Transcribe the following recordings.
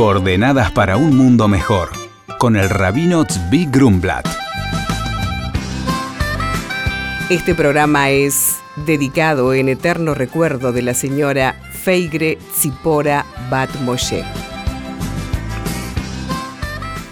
Coordenadas para un mundo mejor, con el rabino Tzvi Grumblat. Este programa es dedicado en eterno recuerdo de la señora Feigre Tzipora Bat Moshe.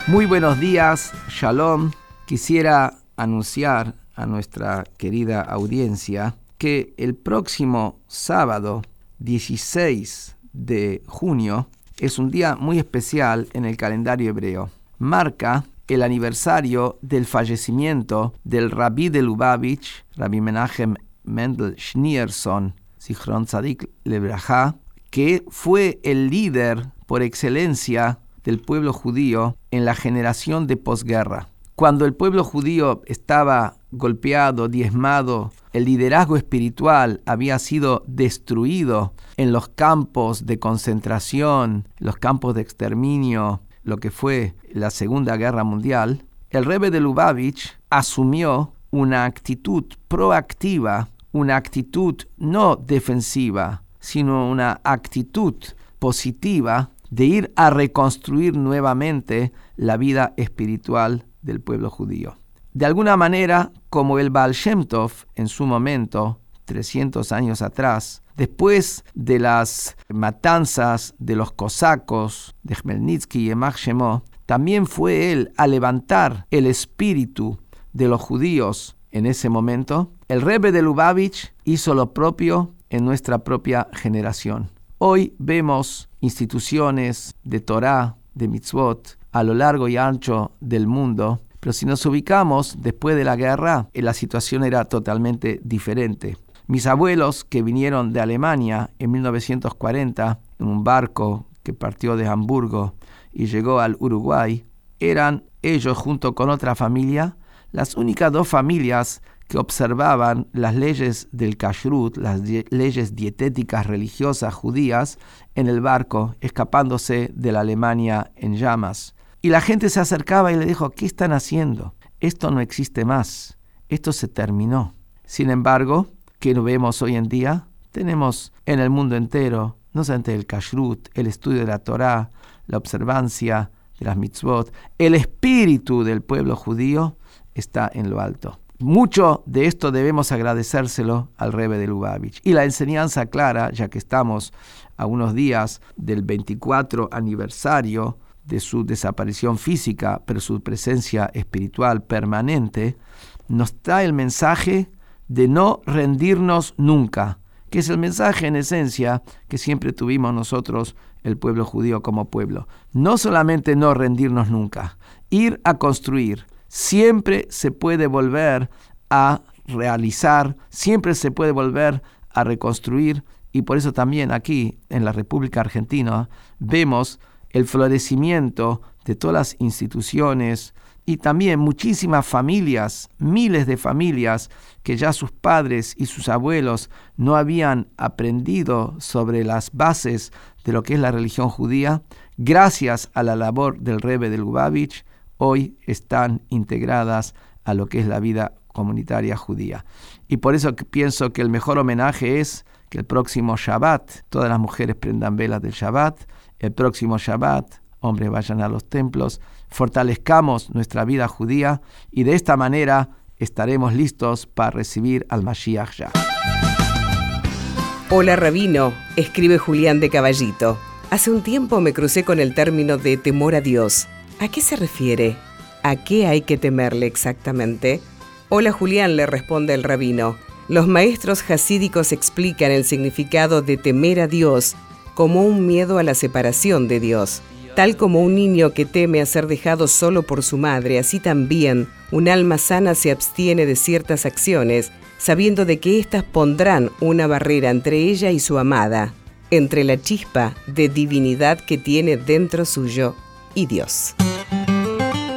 Muy buenos días, Shalom. Quisiera anunciar a nuestra querida audiencia que el próximo sábado 16 de junio es un día muy especial en el calendario hebreo. Marca el aniversario del fallecimiento del rabí de Lubavitch, Rabbi Menachem Mendel Schneerson, Zichron Tzadik Lebraja, que fue el líder por excelencia del pueblo judío en la generación de posguerra. Cuando el pueblo judío estaba golpeado, diezmado, el liderazgo espiritual había sido destruido en los campos de concentración, los campos de exterminio, lo que fue la Segunda Guerra Mundial, el Rebbe de Lubavitch asumió una actitud proactiva, una actitud no defensiva, sino una actitud positiva de ir a reconstruir nuevamente la vida espiritual del pueblo judío. De alguna manera, como el Baal Shem Tov en su momento, 300 años atrás, después de las matanzas de los cosacos de Khmelnytsky y Emach también fue él a levantar el espíritu de los judíos en ese momento. El Rebbe de Lubavitch hizo lo propio en nuestra propia generación. Hoy vemos instituciones de Torah, de mitzvot, a lo largo y ancho del mundo, pero si nos ubicamos después de la guerra, eh, la situación era totalmente diferente. Mis abuelos que vinieron de Alemania en 1940 en un barco que partió de Hamburgo y llegó al Uruguay, eran ellos junto con otra familia las únicas dos familias que observaban las leyes del kashrut, las leyes dietéticas religiosas judías, en el barco, escapándose de la Alemania en llamas. Y la gente se acercaba y le dijo, ¿qué están haciendo? Esto no existe más, esto se terminó. Sin embargo, ¿qué vemos hoy en día? Tenemos en el mundo entero, no solamente el kashrut, el estudio de la Torá, la observancia de las mitzvot, el espíritu del pueblo judío está en lo alto. Mucho de esto debemos agradecérselo al Rebe de Lubavitch. Y la enseñanza clara, ya que estamos a unos días del 24 aniversario de su desaparición física, pero su presencia espiritual permanente, nos da el mensaje de no rendirnos nunca, que es el mensaje en esencia que siempre tuvimos nosotros, el pueblo judío como pueblo. No solamente no rendirnos nunca, ir a construir. Siempre se puede volver a realizar, siempre se puede volver a reconstruir y por eso también aquí en la República Argentina vemos el florecimiento de todas las instituciones y también muchísimas familias, miles de familias que ya sus padres y sus abuelos no habían aprendido sobre las bases de lo que es la religión judía, gracias a la labor del Rebbe de Lubavitch, hoy están integradas a lo que es la vida comunitaria judía. Y por eso pienso que el mejor homenaje es que el próximo Shabbat todas las mujeres prendan velas del Shabbat, el próximo Shabbat, hombres vayan a los templos, fortalezcamos nuestra vida judía y de esta manera estaremos listos para recibir al Mashiach ya. Hola Rabino, escribe Julián de Caballito. Hace un tiempo me crucé con el término de temor a Dios. ¿A qué se refiere? ¿A qué hay que temerle exactamente? Hola Julián, le responde el rabino. Los maestros hasídicos explican el significado de temer a Dios como un miedo a la separación de Dios. Tal como un niño que teme a ser dejado solo por su madre, así también un alma sana se abstiene de ciertas acciones, sabiendo de que éstas pondrán una barrera entre ella y su amada, entre la chispa de divinidad que tiene dentro suyo y Dios.